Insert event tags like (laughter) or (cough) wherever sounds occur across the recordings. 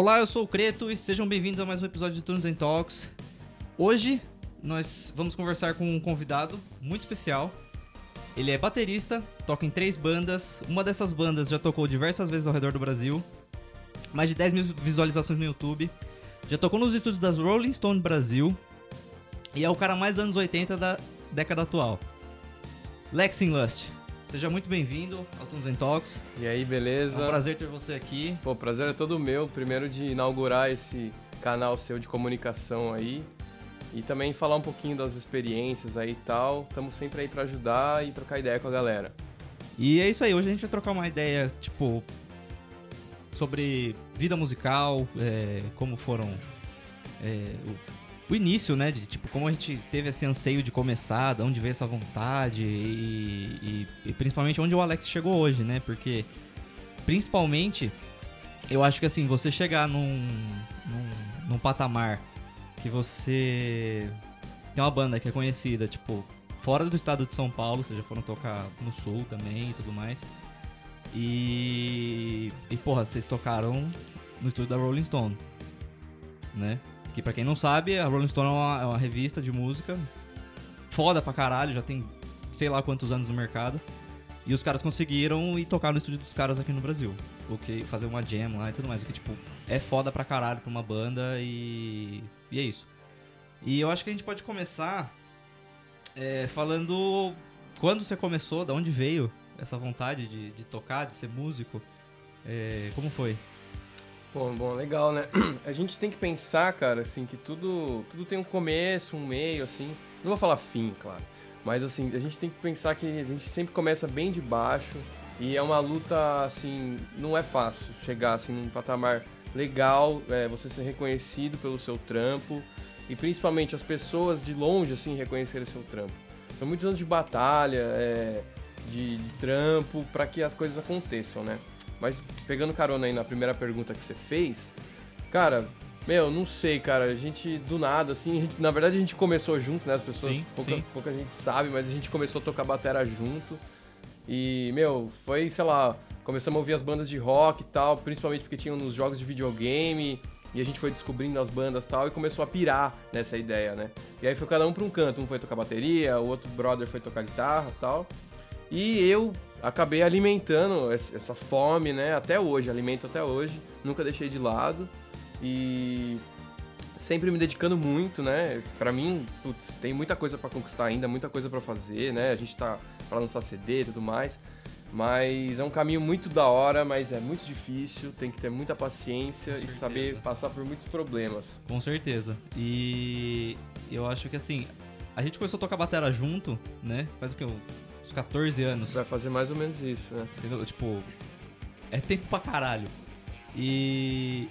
Olá, eu sou o Creto e sejam bem-vindos a mais um episódio de Tunes and Talks. Hoje nós vamos conversar com um convidado muito especial. Ele é baterista, toca em três bandas. Uma dessas bandas já tocou diversas vezes ao redor do Brasil. Mais de 10 mil visualizações no YouTube. Já tocou nos estúdios das Rolling Stone Brasil. E é o cara mais anos 80 da década atual. Lexing Lust. Seja muito bem-vindo ao Tunes and Talks. E aí, beleza? É um prazer ter você aqui. Pô, prazer é todo meu. Primeiro de inaugurar esse canal seu de comunicação aí. E também falar um pouquinho das experiências aí e tal. Estamos sempre aí para ajudar e trocar ideia com a galera. E é isso aí, hoje a gente vai trocar uma ideia, tipo, sobre vida musical, é, como foram é, o, o, início, né? De tipo, como a gente teve esse anseio de começar, de onde veio essa vontade e, e, e principalmente onde o Alex chegou hoje, né? Porque principalmente eu acho que assim, você chegar num, num, num patamar que você tem uma banda que é conhecida, tipo, fora do estado de São Paulo, vocês já foram tocar no sul também e tudo mais. E. E porra, vocês tocaram no estúdio da Rolling Stone. Né? Que pra quem não sabe, a Rolling Stone é uma, é uma revista de música foda pra caralho, já tem sei lá quantos anos no mercado. E os caras conseguiram ir tocar no estúdio dos caras aqui no Brasil. O que fazer uma jam lá e tudo mais. O que, tipo, é foda pra caralho pra uma banda e. E é isso. E eu acho que a gente pode começar é, falando quando você começou, da onde veio essa vontade de, de tocar, de ser músico. É, como foi? Bom, bom, legal, né? (clears throat) A gente tem que pensar, cara, assim, que tudo, tudo tem um começo, um meio, assim. Não vou falar fim, claro. Mas assim, a gente tem que pensar que a gente sempre começa bem de baixo e é uma luta assim, não é fácil chegar assim num patamar legal, é, você ser reconhecido pelo seu trampo e principalmente as pessoas de longe assim reconhecerem seu trampo. São muitos anos de batalha, é, de, de trampo para que as coisas aconteçam, né? Mas pegando carona aí na primeira pergunta que você fez, cara, meu, não sei, cara. A gente, do nada, assim, gente, na verdade a gente começou junto, né? As pessoas, sim, pouca, sim. pouca gente sabe, mas a gente começou a tocar batera junto. E, meu, foi, sei lá, começamos a ouvir as bandas de rock e tal, principalmente porque tinham nos jogos de videogame. E a gente foi descobrindo as bandas tal e começou a pirar nessa ideia, né? E aí foi cada um pra um canto. Um foi tocar bateria, o outro brother foi tocar guitarra e tal. E eu acabei alimentando essa fome, né? Até hoje, alimento até hoje. Nunca deixei de lado. E sempre me dedicando muito, né? Para mim, putz, tem muita coisa para conquistar ainda, muita coisa para fazer, né? A gente tá para lançar CD e tudo mais. Mas é um caminho muito da hora, mas é muito difícil, tem que ter muita paciência e saber passar por muitos problemas. Com certeza. E eu acho que assim, a gente começou a tocar batera junto, né? Faz o que? Uns 14 anos. Vai fazer mais ou menos isso, né? Entendeu? Tipo, é tempo pra caralho. E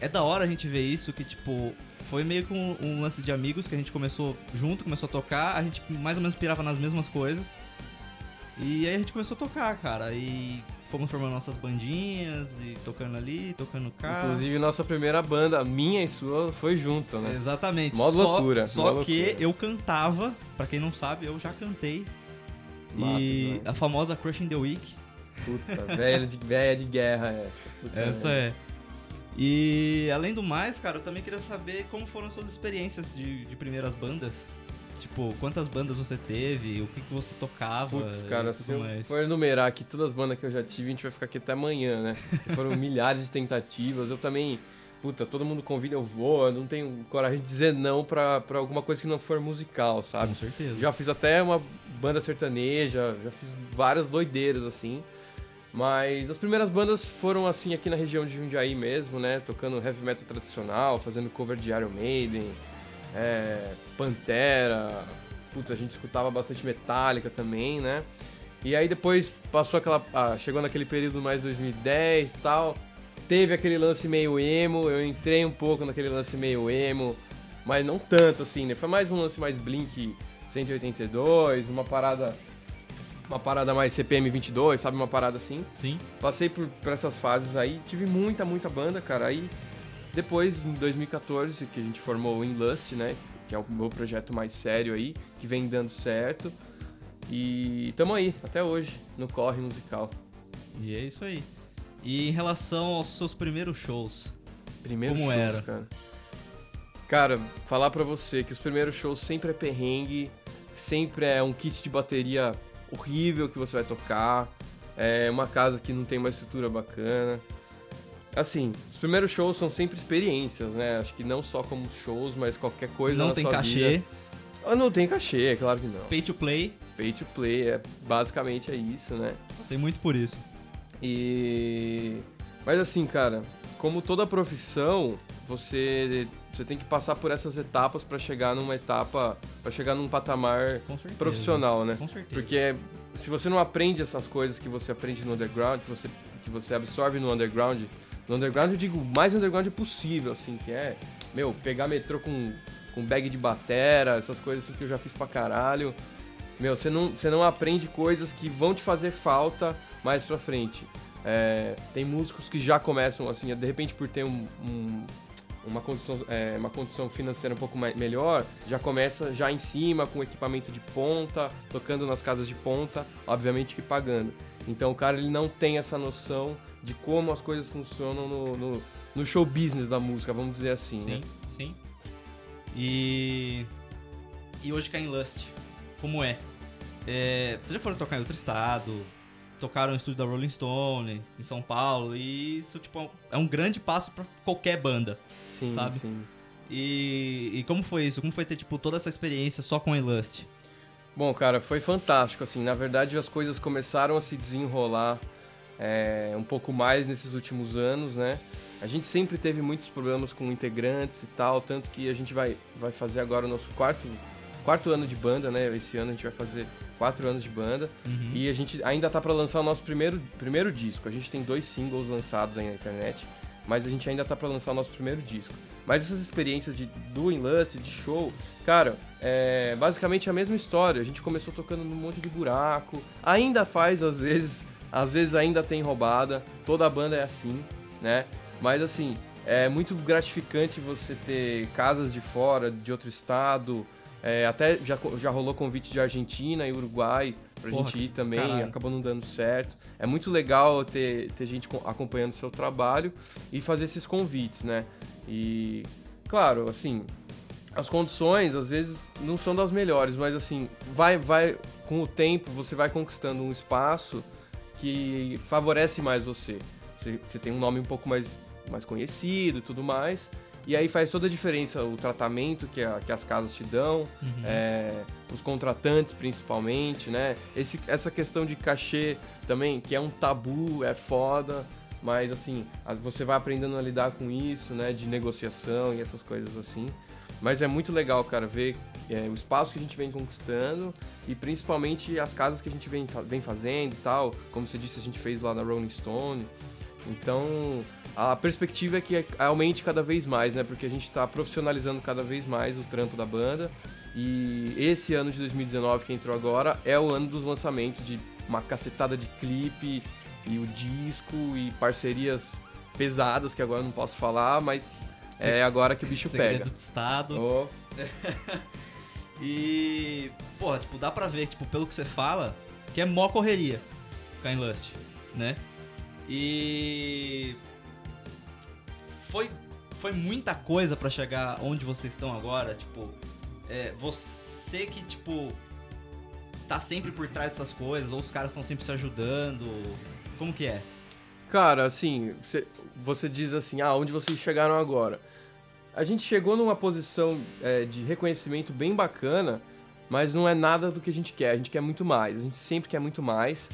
é da hora a gente ver isso, que tipo, foi meio que um, um, lance de amigos que a gente começou junto, começou a tocar, a gente mais ou menos pirava nas mesmas coisas. E aí a gente começou a tocar, cara, e fomos formando nossas bandinhas e tocando ali, tocando cá. Inclusive nossa primeira banda, minha e sua, foi junto, né? Exatamente. Mó loucura. Só mó que loucura. eu cantava, pra quem não sabe, eu já cantei. Massa, e né? a famosa Crush in the Week. Puta, velha de, velha de guerra essa. Puta Essa merda. é. E além do mais, cara, eu também queria saber como foram suas experiências de, de primeiras bandas. Tipo, quantas bandas você teve, o que, que você tocava Putz, cara, e se eu mais. for enumerar aqui todas as bandas que eu já tive, a gente vai ficar aqui até amanhã, né? (laughs) Foram milhares de tentativas. Eu também, puta, todo mundo convida, eu vou. Eu não tenho coragem de dizer não pra, pra alguma coisa que não for musical, sabe? Com certeza. Já fiz até uma banda sertaneja, já fiz várias doideiras assim. Mas as primeiras bandas foram assim aqui na região de Jundiaí mesmo, né? Tocando heavy metal tradicional, fazendo cover de Iron Maiden, é, Pantera. Puta, a gente escutava bastante Metallica também, né? E aí depois passou aquela. ah, chegou naquele período mais 2010 e tal. Teve aquele lance meio emo, eu entrei um pouco naquele lance meio emo, mas não tanto assim, né? Foi mais um lance mais Blink 182, uma parada uma parada mais CPM 22, sabe? Uma parada assim. Sim. Passei por, por essas fases aí, tive muita, muita banda, cara. Aí depois, em 2014, que a gente formou o Inlust, né? Que é o meu projeto mais sério aí, que vem dando certo. E tamo aí, até hoje, no corre musical. E é isso aí. E em relação aos seus primeiros shows, Primeiros Como shows, era? cara. Cara, falar pra você que os primeiros shows sempre é perrengue, sempre é um kit de bateria horrível que você vai tocar, é uma casa que não tem uma estrutura bacana. Assim, os primeiros shows são sempre experiências, né? Acho que não só como shows, mas qualquer coisa não tem cachê, vida. Ah, Não tem cachê, é claro que não. pay to play. Pay to play, é basicamente é isso, né? Passei muito por isso. E. Mas assim, cara, como toda profissão, você, você tem que passar por essas etapas pra chegar numa etapa. para chegar num patamar profissional, né? Com certeza. Porque se você não aprende essas coisas que você aprende no underground, que você, que você absorve no underground, no underground eu digo o mais underground possível, assim, que é, meu, pegar metrô com, com bag de batera, essas coisas assim que eu já fiz pra caralho. Meu, você não, você não aprende coisas que vão te fazer falta mais pra frente. É, tem músicos que já começam assim, de repente por ter um, um- uma, condição, é, uma condição financeira um pouco mais, melhor, já começa já em cima, com equipamento de ponta, tocando nas casas de ponta, obviamente que pagando. Então o cara ele não tem essa noção de como as coisas funcionam no, no, no show business da música, vamos dizer assim, Sim, né? sim. E. E hoje cai em Lust. Como é? é? Vocês já foram tocar em outro estado? Tocaram no estúdio da Rolling Stone, em São Paulo, e isso, tipo, é um grande passo pra qualquer banda. Sim, Sabe? sim. E, e como foi isso? Como foi ter, tipo, toda essa experiência só com a Lust? Bom, cara, foi fantástico, assim, na verdade as coisas começaram a se desenrolar é, um pouco mais nesses últimos anos, né? A gente sempre teve muitos problemas com integrantes e tal, tanto que a gente vai, vai fazer agora o nosso quarto, quarto ano de banda, né? Esse ano a gente vai fazer quatro anos de banda Uhum. e a gente ainda tá para lançar o nosso primeiro, primeiro disco. A gente tem dois singles lançados aí na internet, mas a gente ainda tá para lançar o nosso primeiro disco. Mas essas experiências de do Inlut, de show, cara, é basicamente a mesma história. A gente começou tocando num monte de buraco, ainda faz às vezes, às vezes ainda tem roubada. Toda a banda é assim, né? Mas assim, é muito gratificante você ter casas de fora, de outro estado. É, até já, já rolou convite de Argentina e Uruguai pra Porra, gente ir também, caralho. acabou não dando certo. É muito legal ter, ter gente co- acompanhando o seu trabalho e fazer esses convites, né? E, claro, assim, as condições às vezes não são das melhores, mas assim, vai, vai, com o tempo você vai conquistando um espaço que favorece mais você. Você, você tem um nome um pouco mais, mais conhecido e tudo mais. E aí faz toda a diferença o tratamento que, a- que as casas te dão, Uhum. é, os contratantes principalmente, né? Esse, essa questão de cachê também, que é um tabu, é foda, mas assim, você vai aprendendo a lidar com isso, né? De negociação e essas coisas assim. Mas é muito legal, cara, ver é, o espaço que a gente vem conquistando e principalmente as casas que a gente vem, vem fazendo e tal. Como você disse, a gente fez lá na Rolling Stone. Então, a perspectiva é que aumente cada vez mais, né? Porque a gente está profissionalizando cada vez mais o trampo da banda. E esse ano de 2019 que entrou agora é o ano dos lançamentos de uma cacetada de clipe e o disco e parcerias pesadas que agora não posso falar, mas é agora que o bicho Segredo pega. do Estado. Oh, (laughs) E, porra, tipo, dá pra ver, tipo, pelo que você fala, que é mó correria ficar em Lust, né? E foi foi muita coisa pra chegar onde vocês estão agora, tipo, é, você que tipo tá sempre por trás dessas coisas, ou os caras estão sempre se ajudando, como que é? Cara, assim, você, você diz assim, ah, onde vocês chegaram agora? A gente chegou numa posição é, de reconhecimento bem bacana, mas não é nada do que a gente quer. A gente quer muito mais. A gente sempre quer muito mais.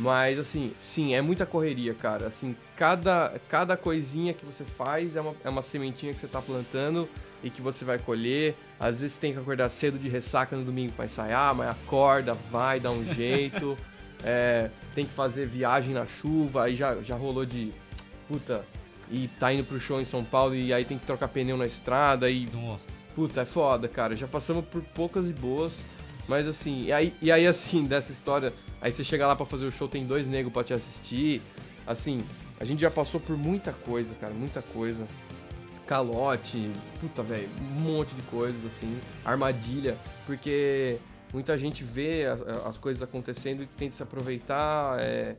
Mas, assim, sim, é muita correria, cara. Assim, cada, cada coisinha que você faz é uma, é uma sementinha que você tá plantando e que você vai colher. Às vezes tem que acordar cedo de ressaca no domingo pra ensaiar, mas acorda, vai, dá um jeito. (laughs) É, tem que fazer viagem na chuva, aí já, já rolou de. Puta, e tá indo pro show em São Paulo e aí tem que trocar pneu na estrada e. Nossa. Puta, é foda, cara. Já passamos por poucas e boas. Mas assim, e aí, e aí assim, (laughs) dessa história, aí você chega lá pra fazer o show, tem dois negros pra te assistir. Assim, a gente já passou por muita coisa, cara, muita coisa. Calote, puta, velho, um monte de coisas, assim, armadilha, porque muita gente vê as coisas acontecendo e tenta se aproveitar. é,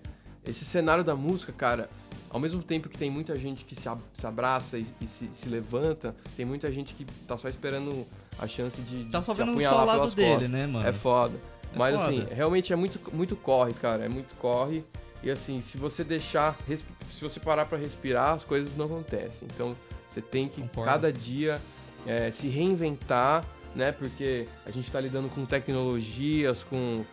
Esse cenário da música, cara, ao mesmo tempo que tem muita gente que se, ab- se abraça e, se levanta, tem muita gente que tá só esperando a chance de, Tá só vendo só o lado dele, costas. né, mano? É foda. É Mas foda. assim, realmente é muito, muito corre, cara. É muito corre. E assim, se você deixar. Se você parar pra respirar, as coisas não acontecem. Então você tem que Concordo. cada dia é, se reinventar, né? Porque a gente tá lidando com tecnologias, com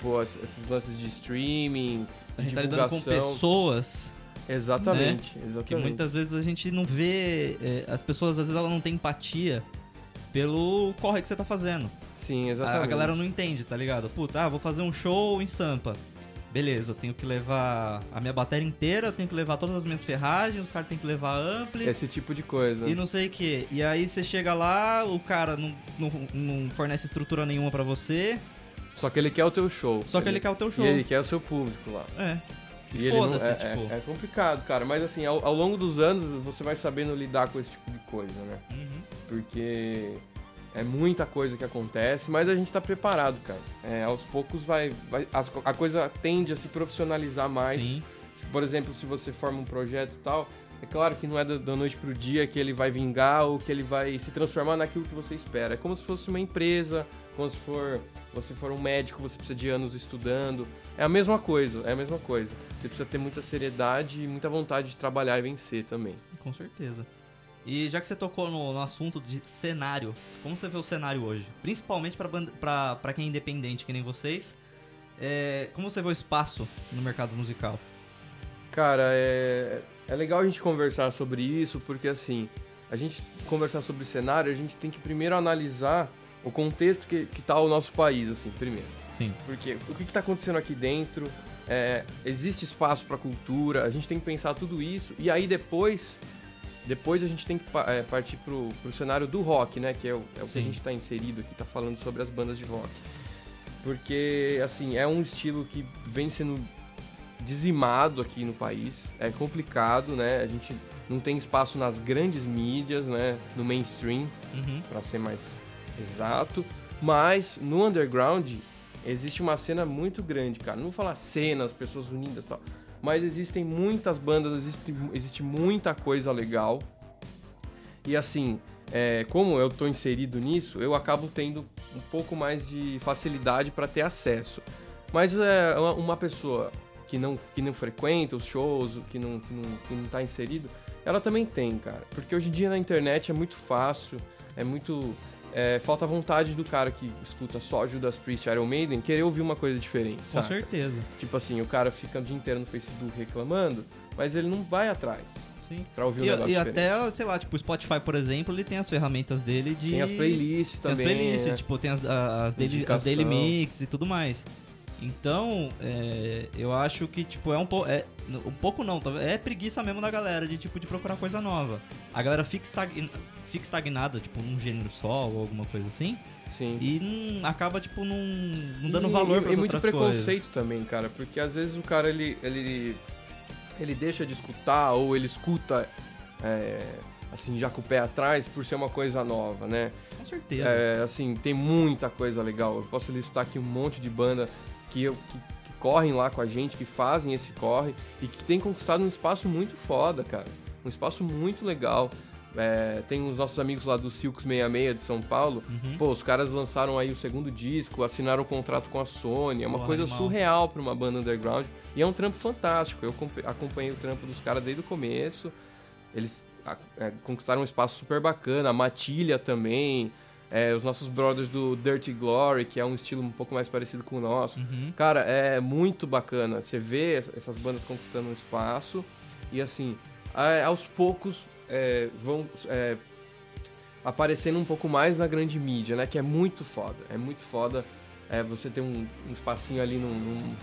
pô, es- esses lances de streaming. A gente tá lidando com pessoas Exatamente, que exatamente. muitas vezes a gente não vê. é, as pessoas, às vezes, elas não têm empatia pelo corre que você tá fazendo. Sim, A, exatamente. a galera não entende, tá ligado? Puta, ah, vou fazer um show em Sampa. Beleza, eu tenho que levar a minha bateria inteira, eu tenho que levar todas as minhas ferragens, os caras têm que levar ampli Esse tipo de coisa. e não sei o que. E aí você chega lá, o cara não, não, não fornece estrutura nenhuma pra você, Só que ele quer o teu show. só que ele quer o teu show. E ele quer o seu público lá. É. E E ele foda-se, é, tipo. é, é complicado, cara. Mas assim, ao, ao longo dos anos, você vai sabendo lidar com esse tipo de coisa, né? Uhum. Porque é muita coisa que acontece, mas a gente tá preparado, cara. É, aos poucos vai. vai as a coisa tende a se profissionalizar mais. Sim. Por exemplo, se você forma um projeto e tal, é claro que não é da, da noite pro dia que ele vai vingar ou que ele vai se transformar naquilo que você espera. É como se fosse uma empresa, como se for você for um médico, você precisa de anos estudando. É a mesma coisa, é a mesma coisa. Você precisa ter muita seriedade e muita vontade de trabalhar e vencer também. Com certeza. E já que você tocou no, no assunto de cenário, como você vê o cenário hoje? Principalmente pra quem é independente, que nem vocês. É, como você vê o espaço no mercado musical? Cara, é, é legal a gente conversar sobre isso, porque assim, a gente conversar sobre cenário, a gente tem que primeiro analisar o contexto que, que tá o nosso país, assim, primeiro. Sim. Porque o que está acontecendo aqui dentro? É, existe espaço para cultura? A gente tem que pensar tudo isso. E aí depois, depois a gente tem que é, partir pro, pro cenário do rock, né? Que é o, é o que a gente está inserido aqui, tá falando sobre as bandas de rock. Porque, assim, é um estilo que vem sendo dizimado aqui no país. É complicado, né? A gente não tem espaço nas grandes mídias, né? No mainstream Uhum. para ser mais exato. Mas no underground existe uma cena muito grande, cara. Não vou falar cenas, pessoas unidas e tal. Mas existem muitas bandas, existe, existe muita coisa legal. E assim, é, como eu tô inserido nisso, eu acabo tendo um pouco mais de facilidade para ter acesso. Mas é, uma- uma pessoa que não, que não frequenta os shows, que não, que, não, que não tá inserido, ela também tem, cara. Porque hoje em dia na internet é muito fácil, é muito. É, falta vontade do cara que escuta só Judas Priest e Iron Maiden querer ouvir uma coisa diferente, Com sabe? certeza. Tipo assim, o cara fica o dia inteiro no Facebook reclamando, mas ele não vai atrás Sim. pra ouvir um E, negócio e diferente. até, sei lá, tipo, o Spotify, por exemplo, ele tem as ferramentas dele de. Tem as playlists Tem as também. playlists, né? tipo, tem as, a- as, daily, as daily mix e tudo mais. Então, é, eu acho que, tipo, é um pouco. É, um pouco não, tá- é preguiça mesmo da galera de, tipo, de procurar coisa nova. A galera fica, estagn, fica estagnada, tipo, num gênero só ou alguma coisa assim. Sim. E não, acaba, tipo, não, não dando E- valor para e muito outras preconceito coisas. também, cara, porque às vezes o cara ele ele ele deixa de escutar ou ele escuta é, assim já com o pé atrás por ser uma coisa nova, né? Com certeza. É, assim tem muita coisa legal. Eu posso listar aqui um monte de banda que que, que correm lá com a gente, que fazem esse corre e que tem conquistado um espaço muito foda, cara. Um espaço muito legal. É, tem os nossos amigos lá do Silks 66 de São Paulo. Uhum. Pô, os caras lançaram aí o segundo disco, assinaram o contrato com a Sony. É uma Porra, coisa animal. surreal pra uma banda underground. E é um trampo fantástico. Eu acompa- acompanhei o trampo dos caras desde o começo. Eles é, conquistaram um espaço super bacana. A Matilha também. É, os nossos brothers do Dirty Glory, que é um estilo um pouco mais parecido com o nosso. Uhum. Cara, é muito bacana. Você vê es- essas bandas conquistando um espaço e assim, aos poucos é, vão é, aparecendo um pouco mais na grande mídia, né? Que é muito foda. É muito foda é, você ter um, um espacinho ali num, num-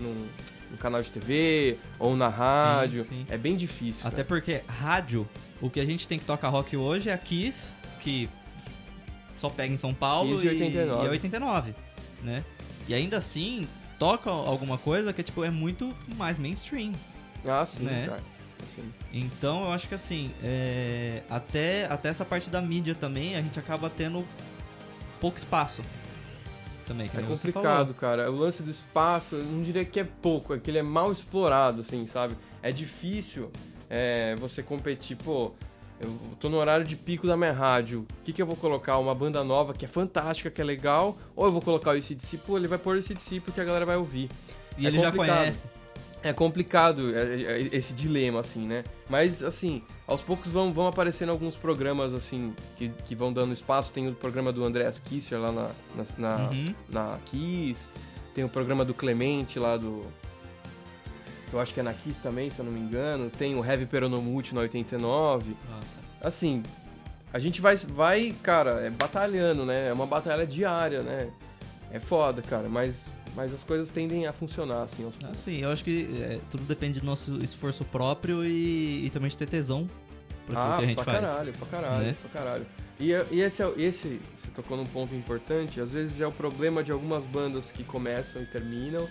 num- num canal de TV ou na rádio. sim. É bem difícil. Até cara. porque rádio, o que a gente tem que tocar rock hoje é a Kiss, que só pega em São Paulo e e, 89. e é 89, né? E ainda assim, toca alguma coisa que tipo, é muito mais mainstream. Ah, sim, né? cara. Assim, Então eu acho que assim, é, até, até essa parte da mídia também, a gente acaba tendo pouco espaço. Também, É complicado, cara. O lance do espaço, eu não diria que é pouco, é que ele é mal explorado, assim, sabe? É difícil é, você competir, pô. Eu tô no horário de pico da minha rádio. O que, que eu vou colocar? Uma banda nova que é fantástica, que é legal? Ou eu vou colocar o ACDC? Pô, ele vai pôr o ACDC porque a galera vai ouvir. E É ele já complicado. conhece. É complicado é, é, esse dilema, assim, né? Mas, assim, aos poucos vão, vão aparecendo alguns programas, assim, que, que vão dando espaço. Tem o programa do Andreas Kisser lá na, na, na, Uhum. na Kiss. Tem o programa do Clemente lá do... Eu acho que é na Kiss também, se eu não me engano. Tem o Heavy Peronomute na 89. Nossa. Assim, a gente vai, vai, cara, é batalhando, né? É uma batalha diária, né? É foda, cara, mas, mas as coisas tendem a funcionar, assim, aos poucos. Assim, eu acho que é, tudo depende do nosso esforço próprio e, e também de ter tesão pra tudo ah, que a gente pra faz. caralho, pra caralho, né? pra caralho. E, e esse, é- esse, você tocou num ponto importante, às vezes é o problema de algumas bandas que começam e terminam,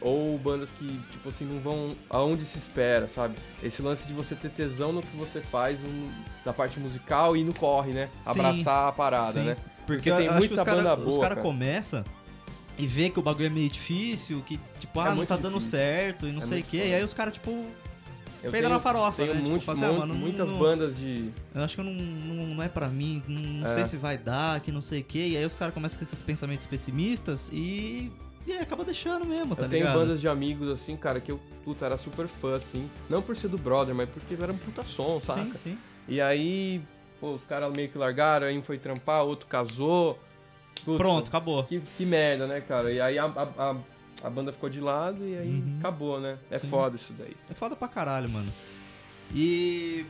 ou bandas que, tipo assim, não vão aonde se espera, sabe? Esse lance de você ter tesão no que você faz, um, na parte musical e no corre, né? Sim, Abraçar a parada, Sim, né? Porque, Porque tem muita os cara, banda Os boa, caras cara. começam e vê que o bagulho é meio difícil, que, tipo, É ah, não tá dando difícil. certo e não É sei o quê. E aí os caras, tipo, Eu peida na farofa, tenho né? Tipo, muito- fala assim, ah, não- muitas não- bandas de... eu acho que não, não, não é pra mim, não, não É. sei se vai dar, que não sei o quê. E aí os caras começam com esses pensamentos pessimistas e. E aí acaba deixando mesmo, tá eu tenho ligado? bandas de amigos, assim, cara, que eu, puta, era super fã, assim. Não por ser do brother, mas porque era um puta som, saca? Sim, sim. E aí, pô, os caras meio que largaram, aí um foi trampar, outro casou. Puta, Pronto, acabou. Que, que merda, né, cara? E aí a, a, a, a banda ficou de lado e aí Uhum. acabou, né? É Sim. foda isso daí. É foda pra caralho, mano. E.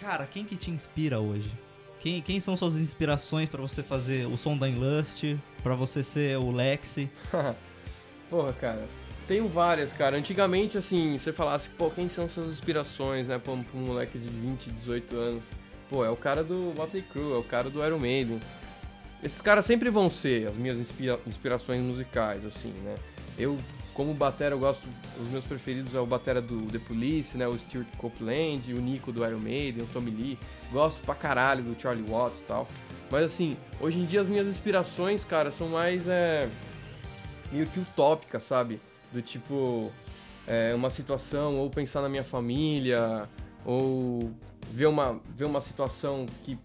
Cara, quem que te inspira hoje? Quem, quem são suas inspirações pra você fazer o som da Inlust? Pra você ser o Lexi? (laughs) Porra, cara. Tenho várias, cara. Antigamente, assim, você falasse, pô, quem são suas inspirações, né? Pra um, pra um moleque de 20, 18 anos. Pô, é o cara do Motley Crue, é o cara do Iron Maiden. Esses caras sempre vão ser as minhas inspira- inspirações musicais, assim, né? Eu, como batera, eu gosto... Os meus preferidos é o batera do The Police, né? O Stuart Copeland, o Nico do Iron Maiden, o Tommy Lee. Gosto pra caralho do Charlie Watts e tal. Mas, assim, hoje em dia as minhas inspirações, cara, são mais, é meio que utópica, sabe? Do tipo, é, uma situação, ou pensar na minha família, ou ver uma, ver uma situação que,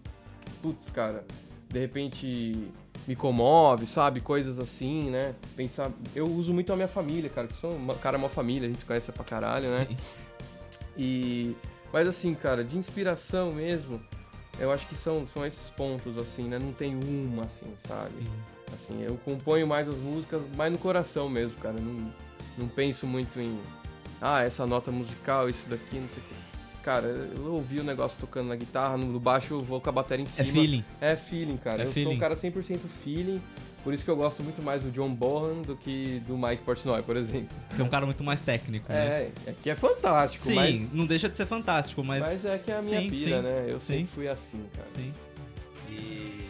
putz, cara, de repente me comove, sabe? Coisas assim, né? Pensar. Eu uso muito a minha família, cara, que sou um cara uma família, a gente conhece pra caralho, né? E. Mas assim, cara, de inspiração mesmo, eu acho que são, são esses pontos, assim, né? Não tem uma, assim, sabe? Assim, eu componho mais as músicas, mais no coração mesmo, cara. Não, não penso muito em. Ah, essa nota musical, isso daqui, não sei o quê. Cara, eu ouvi o negócio tocando na guitarra, no baixo eu vou com a bateria em É cima. feeling. É feeling, cara. É eu sou feeling. um cara 100% feeling. Por isso que eu gosto muito mais do John Bonham do que do Mike Portnoy, por exemplo. Você é um cara muito mais técnico, né? É, é que é fantástico, Sim, mas, não deixa de ser fantástico, mas. mas é que é a minha sim, pira, sim, né? Eu sim. sempre fui assim, cara. Sim. E.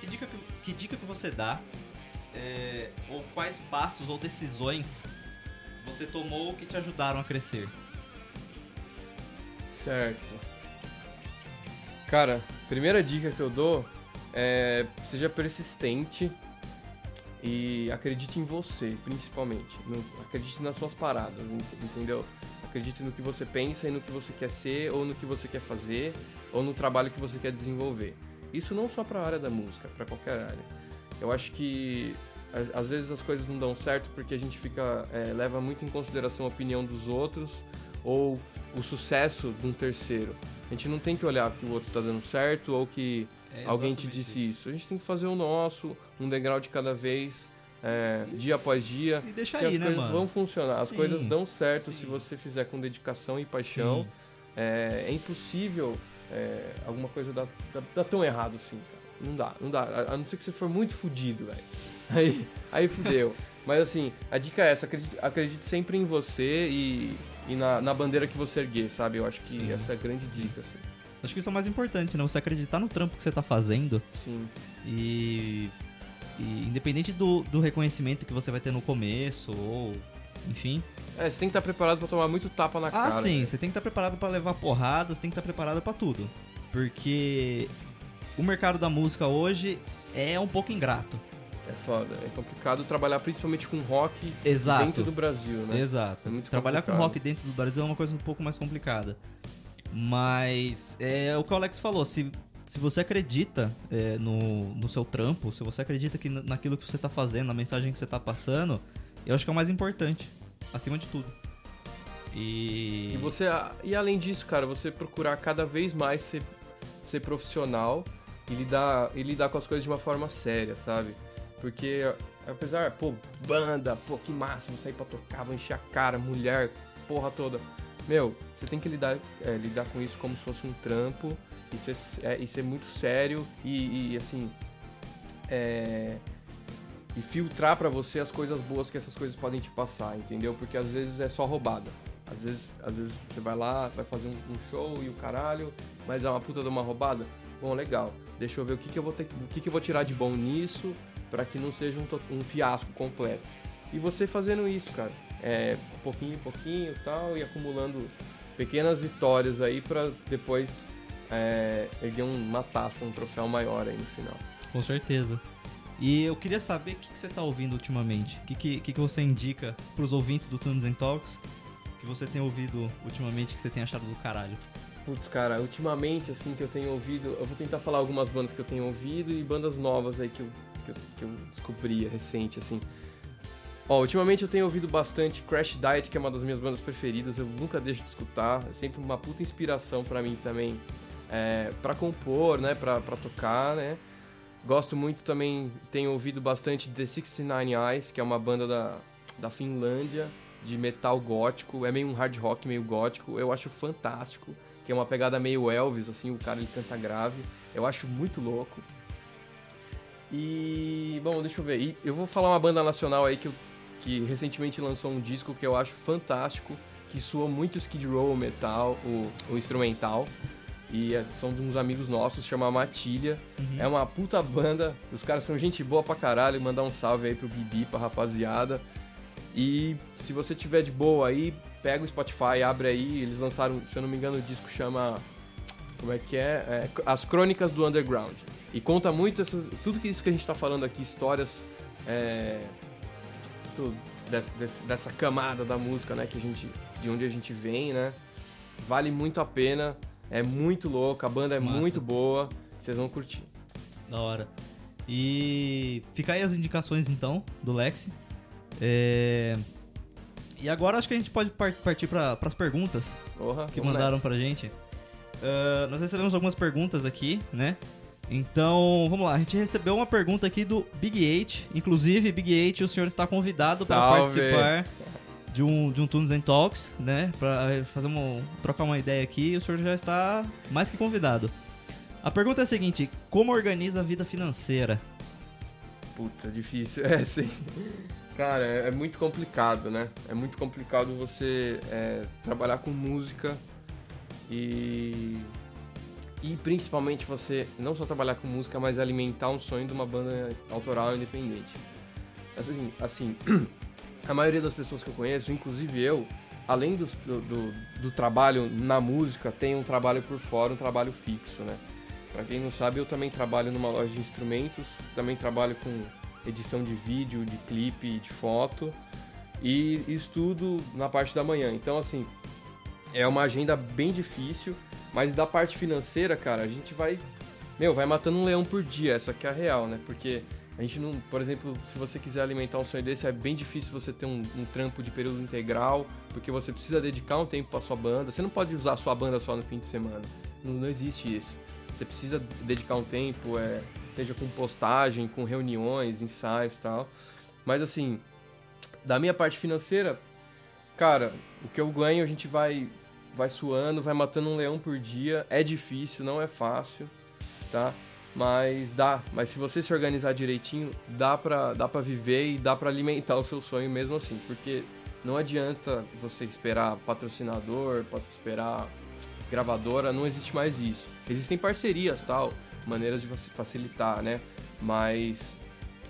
Que dica que, que, dica que você dá? é, ou quais passos ou decisões você tomou que te ajudaram a crescer? Certo. Cara, primeira dica que eu dou é seja persistente e acredite em você, principalmente. No- acredite nas suas paradas, en- entendeu? Acredite no que você pensa e no que você quer ser, ou no que você quer fazer, ou no trabalho que você quer desenvolver. Isso não só para a área da música, para qualquer área. Eu acho que às- às vezes as coisas não dão certo porque a gente fica é, leva muito em consideração a opinião dos outros ou o sucesso de um terceiro. A gente não tem que olhar que o outro tá dando certo ou que É alguém te disse isso. A gente tem que fazer o nosso, um degrau de cada vez, é, dia após dia. E deixa aí, as né, coisas mano? vão funcionar, as Sim, coisas dão certo sim. se você fizer com dedicação e paixão. É, é impossível é, alguma coisa dar, dar- dar tão errado assim, cara. Não dá, não dá. A, a não ser que você for muito fudido, velho. (laughs) Aí, aí fudeu. (laughs) Mas assim, a dica é essa, acredite, acredite sempre em você e, e na, na bandeira que você erguer, sabe? Eu acho que Sim. essa é a grande dica, assim. Acho que isso é o mais importante, né? Você acreditar no trampo que você tá fazendo Sim. e. e independente do, do reconhecimento que você vai ter no começo, ou. Enfim. É, você tem que estar preparado pra tomar muito tapa na Ah, cara. sim, velho. você tem que estar preparado pra levar porrada, você tem que estar preparado pra tudo. Porque o mercado da música hoje é um pouco ingrato. É foda. É complicado trabalhar principalmente com rock Exato. dentro do Brasil, né? Exato. É Trabalhar com complicado. rock dentro do Brasil é uma coisa um pouco mais complicada. Mas é o que o Alex falou, se, se você acredita é, no, no seu trampo, se você acredita que na- naquilo que você tá fazendo, na mensagem que você tá passando, eu acho que é o mais importante, acima de tudo. E, E você e além disso, cara, você procurar cada vez mais ser, ser profissional e lidar, e lidar com as coisas de uma forma séria, sabe? Porque apesar, pô, banda, pô, que massa, vou sair pra tocar, vou encher a cara, mulher, porra toda. Meu, você tem que lidar, é, lidar com isso como se fosse um trampo e ser, é, e ser muito sério e, e, assim. É, e filtrar pra você as coisas boas que essas coisas podem te passar, entendeu? Porque às vezes é só roubada. Às vezes, às vezes você vai lá, vai fazer um, um show e o caralho, mas é uma puta de uma roubada. Bom, legal. Deixa eu ver o que, que eu vou ter, o que, que eu vou tirar de bom nisso pra que não seja um, um fiasco completo. E você fazendo isso, cara, é pouquinho em pouquinho, e tal, e acumulando pequenas vitórias aí pra depois é, erguer um- uma taça, um troféu maior aí no final. Com certeza. E eu queria saber o que, que você tá ouvindo ultimamente. O que, que, que você indica pros ouvintes do Tunes and Talks que você tem ouvido ultimamente que você tem achado do caralho? Putz, cara, ultimamente, assim, que eu tenho ouvido, eu vou tentar falar algumas bandas que eu tenho ouvido e bandas novas aí que eu, que eu, que eu descobri recente, assim. Ó, ultimamente eu tenho ouvido bastante Crash Diet, que é uma das minhas bandas preferidas, eu nunca deixo de escutar, é sempre uma puta inspiração pra mim também, é, pra compor, né, pra, pra tocar, né. Gosto muito também, tenho ouvido bastante The 69 Eyes, que é uma banda da, da Finlândia, de metal gótico, é meio um hard rock meio gótico, eu acho fantástico, que é uma pegada meio Elvis, assim, o cara ele canta grave, eu acho muito louco. E, bom, deixa eu ver, e eu vou falar uma banda nacional aí que, eu- que recentemente lançou um disco que eu acho fantástico, que soa muito Skid Row metal, o, o instrumental, e é- são de uns amigos nossos, chama Matilha, é uma puta banda, os caras são gente boa pra caralho, mandar um salve aí pro Bibi, pra rapaziada. E se você tiver de boa aí, pega o Spotify, abre aí, eles lançaram, se eu não me engano, o disco chama. Como é que é? É, As Crônicas do Underground. E conta muito essas, tudo que isso que a gente tá falando aqui, histórias é, tudo, dessa, dessa camada da música, né? Que a gente, de onde a gente vem, né? Vale muito a pena, é muito louco, a banda é Massa. muito boa, vocês vão curtir. Da hora. E fica aí as indicações então do Lexi. É, E agora acho que a gente pode par- partir para as perguntas Porra, que mandaram nessa. pra gente. Ah, nós recebemos algumas perguntas aqui, né? Então, vamos lá. A gente recebeu uma pergunta aqui do Big Eight. Inclusive, Big Eight, o senhor está convidado para participar de um, de um Tunes and Talks, né? Para fazer uma, trocar uma ideia aqui. O senhor já está mais que convidado. A pergunta é a seguinte: como organiza a vida financeira? Puta, difícil. (laughs) É, sim. Cara, é, é muito complicado, né? É muito complicado você é, trabalhar com música e. E principalmente você não só trabalhar com música, mas alimentar um sonho de uma banda autoral independente. Assim, assim (clears throat) a maioria das pessoas que eu conheço, inclusive eu, além do, do, do trabalho na música, tem um trabalho por fora, um trabalho fixo, né? Pra quem não sabe, eu também trabalho numa loja de instrumentos, também trabalho com edição de vídeo, de clipe, de foto e estudo na parte da manhã. Então, assim, é uma agenda bem difícil, mas da parte financeira, cara, a gente vai, meu, vai matando um leão por dia, essa que é a real, né? Porque a gente não, por exemplo, se você quiser alimentar um sonho desse, é bem difícil você ter um, um trampo de período integral, porque você precisa dedicar um tempo para sua banda. Você não pode usar a sua banda só no fim de semana. Não, não existe isso. Você precisa dedicar um tempo, é, seja com postagem, com reuniões, ensaios tal. Mas assim, da minha parte financeira, cara, o que eu ganho a gente vai vai suando, vai matando um leão por dia. É difícil, não é fácil, tá? Mas dá. Mas se você se organizar direitinho, dá pra, dá pra viver e dá pra alimentar o seu sonho mesmo assim. Porque não adianta você esperar patrocinador, pa- esperar gravadora, não existe mais isso. Existem parcerias, tal, maneiras de facilitar, né? Mas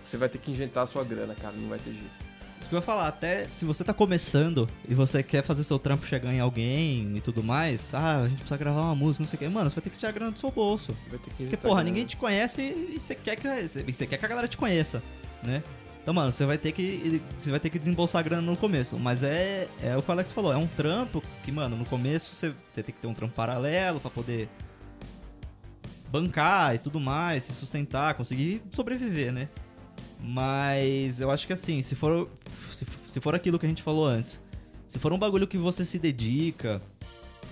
você vai ter que injetar a sua grana, cara, não vai ter jeito. Isso que eu ia falar, até se você tá começando e você quer fazer seu trampo chegar em alguém e tudo mais, ah, a gente precisa gravar uma música, não sei o quê. Mano, você vai ter que tirar grana do seu bolso. Porque, porra, ninguém te conhece e você quer que, você quer que a galera te conheça. né? Então, mano, você vai ter que você vai ter que desembolsar grana no começo, mas é é o que o Alex falou, é um trampo que, mano, no começo você, você tem que ter um trampo paralelo para poder bancar e tudo mais, se sustentar, conseguir sobreviver, né? Mas eu acho que assim, se for se, se for aquilo que a gente falou antes, se for um bagulho que você se dedica,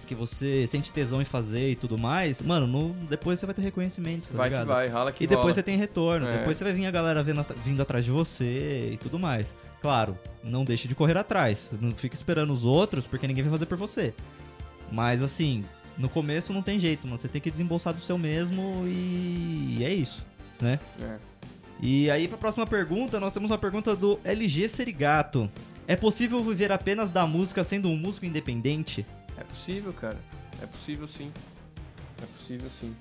que você sente tesão em fazer e tudo mais, mano, no, depois você vai ter reconhecimento, tá vai ligado? que vai, rala que E depois rola. você tem retorno, É. depois você vai vir a galera vendo, vindo atrás de você e tudo mais. Claro, não deixe de correr atrás, não fique esperando os outros, porque ninguém vai fazer por você. Mas assim, no começo não tem jeito, mano, você tem que desembolsar do seu mesmo e é isso, né? É. E aí, pra próxima pergunta, nós temos uma pergunta do LG Serigato. É possível viver apenas da música sendo um músico independente? É possível, cara. É possível sim. É possível sim.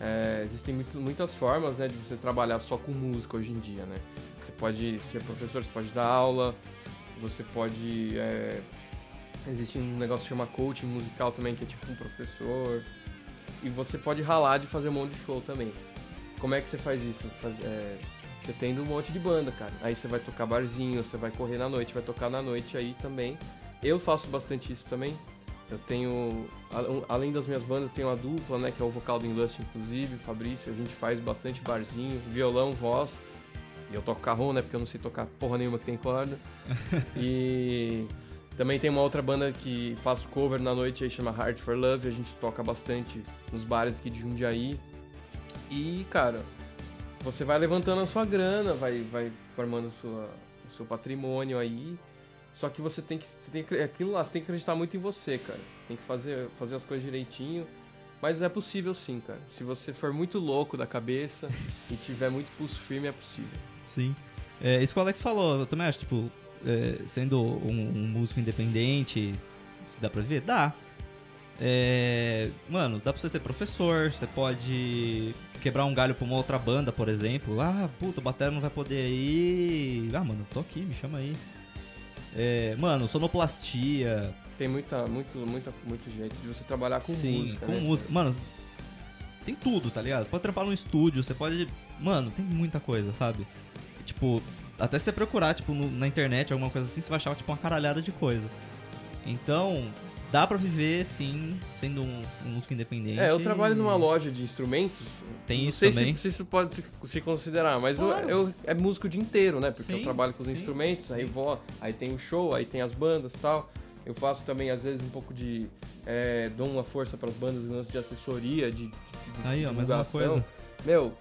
É, existem muito- muitas formas né, de você trabalhar só com música hoje em dia, né? Você pode ser professor, você pode dar aula, você pode. é, existe um negócio que chama coaching musical também, que é tipo um professor. E você pode ralar de fazer um monte de show também. Como é que você faz isso? Faz- é, você tendo um monte de banda, cara. Aí você vai tocar barzinho, você vai correr na noite, vai tocar na noite aí também. Eu faço bastante isso também. Eu tenho, além das minhas bandas, tenho uma dupla, né, que é o vocal do Inlust, inclusive, o Fabrício. A gente faz bastante barzinho, violão, voz. E eu toco carrom, né, porque eu não sei tocar porra nenhuma que tem corda. (laughs) e também tem uma outra banda que faço cover na noite aí, chama Heart for Love. A gente toca bastante nos bares aqui de Jundiaí. E, cara, você vai levantando a sua grana, vai, vai formando sua, o seu patrimônio aí. Só que você tem que. Você tem que é aquilo lá, você tem que acreditar muito em você, cara. Tem que fazer, fazer as coisas direitinho. Mas é possível sim, cara. Se você for muito louco da cabeça e tiver muito pulso firme, é possível. Sim. É, isso que o Alex falou, eu também acho, tipo, é, sendo um, um músico independente, se dá pra ver? Dá. É, mano, dá pra você ser professor, você pode quebrar um galho pra uma outra banda, por exemplo. Ah, puta, o batera não vai poder ir. Ah, mano, tô aqui, me chama aí. É, mano, sonoplastia. Tem muita, muito, muita, muito jeito de você trabalhar com sim, música. com né? música. Mano, tem tudo, tá ligado? Você pode trampar num estúdio, você pode. Mano, tem muita coisa, sabe? Tipo, até se você procurar, tipo, no- na internet, alguma coisa assim, você vai achar, tipo, uma caralhada de coisa. Então, dá pra viver, sim, sendo um, um músico independente. É, eu trabalho numa loja de instrumentos. Tem não isso sei também. Se, se isso pode se, se considerar, mas eu, Claro. eu- é músico o dia inteiro, né? Porque Sim, eu trabalho com os sim, instrumentos, aí sim. vou, aí tem o show, aí tem as bandas e tal. Eu faço também, às vezes, um pouco de. É, dou uma força para as bandas lance de assessoria, de, de, Aí, ó, mais uma coisa. Meu,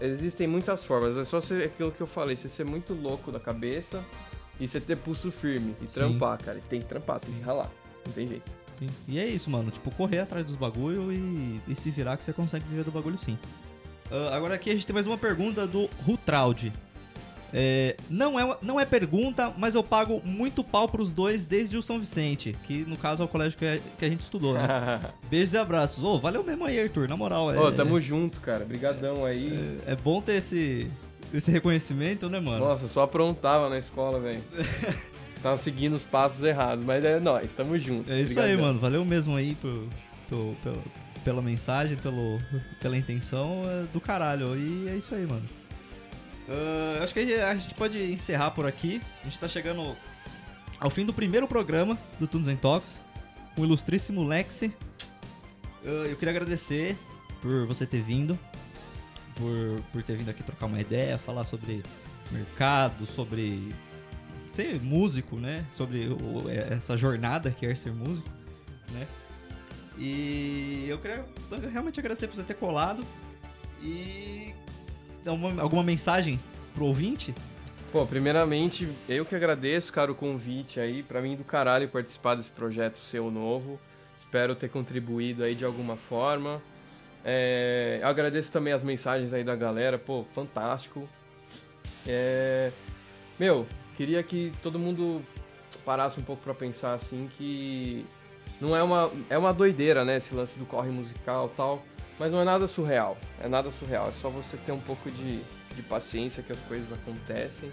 existem muitas formas. É só ser aquilo que eu falei, você ser muito louco da cabeça e você ter pulso firme e trampar, cara. Tem que trampar, tem que ralar. Não tem jeito. Sim. E é isso, mano. Tipo, correr atrás dos bagulho e, e se virar que você consegue viver do bagulho sim. Ah, agora aqui a gente tem mais uma pergunta do Rutraud. É, não, é, não é pergunta, mas eu pago muito pau pros dois desde o São Vicente, que no caso é o colégio que a, que a gente estudou, né? (laughs) Beijos e abraços. Ô, valeu mesmo aí, Arthur, na moral. É, Ô, tamo junto, cara. Brigadão aí. é, é bom ter esse, esse reconhecimento, né, mano? Nossa, só aprontava na escola, velho. (laughs) Tava seguindo os passos errados, mas é nóis, tamo junto. É isso aí, Brigadão. mano. Valeu mesmo aí por, por- pelo- pela mensagem, pelo, pela intenção é do caralho. E é isso aí, mano. Ah, acho que a gente- a gente pode encerrar por aqui. A gente tá chegando ao fim do primeiro programa do Tunes and Talks com o ilustríssimo Lexi. Ah, eu queria agradecer por você ter vindo, por, por ter vindo aqui trocar uma ideia, falar sobre mercado, sobre ser músico, né? Sobre o- essa jornada que é ser músico, né? E eu queria realmente agradecer por você ter colado e dar uma- alguma mensagem pro ouvinte. Pô, primeiramente, eu que agradeço, cara, o convite aí. Pra mim, do caralho participar desse projeto seu novo. Espero ter contribuído aí de alguma forma. É, agradeço também as mensagens aí da galera, pô, fantástico. É, meu, queria que todo mundo parasse um pouco pra pensar assim que não é uma é uma doideira, né, esse lance do corre musical tal, mas não é nada surreal. É nada surreal, é só você ter um pouco de, de paciência que as coisas acontecem.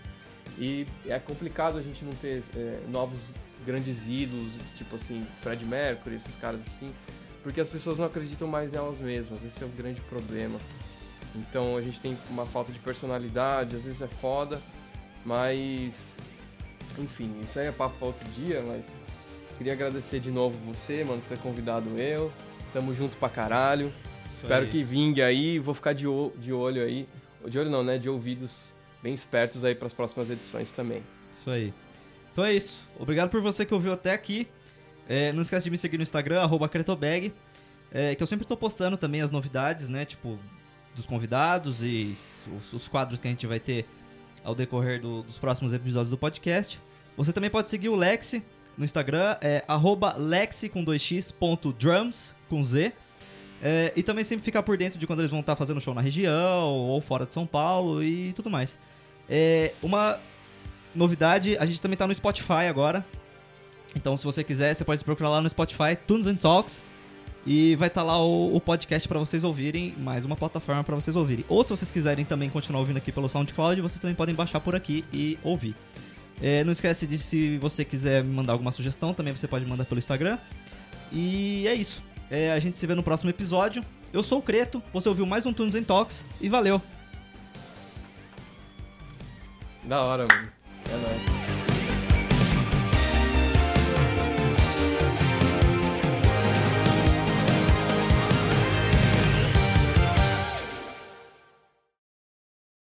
E é complicado a gente não ter é, novos grandes ídolos, tipo assim, Fred Mercury, esses caras assim, porque as pessoas não acreditam mais nelas mesmas. Esse é o grande problema. Então a gente tem uma falta de personalidade, às vezes é foda, mas. Enfim, isso aí é papo pra outro dia, mas. Queria agradecer de novo você, mano, por ter convidado eu. Tamo junto pra caralho. Isso Espero aí. que vingue aí, vou ficar de, de olho aí. De olho não, né? De ouvidos bem espertos aí pras próximas edições também. Isso aí. Então é isso. Obrigado por você que ouviu até aqui. É, não esquece de me seguir no Instagram, arroba Cretobag, é, que eu sempre tô postando também as novidades, né? Tipo, dos convidados e os, os quadros que a gente vai ter ao decorrer do- dos próximos episódios do podcast. Você também pode seguir o Lexi no Instagram, é lexi com 2x ponto drums com Z. É, e também sempre ficar por dentro de quando eles vão estar fazendo show na região ou fora de São Paulo e tudo mais. É, uma novidade, a gente também tá no Spotify agora. Então, se você quiser, você pode procurar lá no Spotify, Tunes and Talks. E vai estar lá o, o podcast para vocês ouvirem, mais uma plataforma para vocês ouvirem. Ou se vocês quiserem também continuar ouvindo aqui pelo SoundCloud, vocês também podem baixar por aqui e ouvir. É, não esquece de se você quiser me mandar alguma sugestão, também você pode mandar pelo Instagram. E é isso. É, a gente se vê no próximo episódio. Eu sou o Creto, você ouviu mais um Tunes and Talks e valeu! Da hora, mano. É nóis.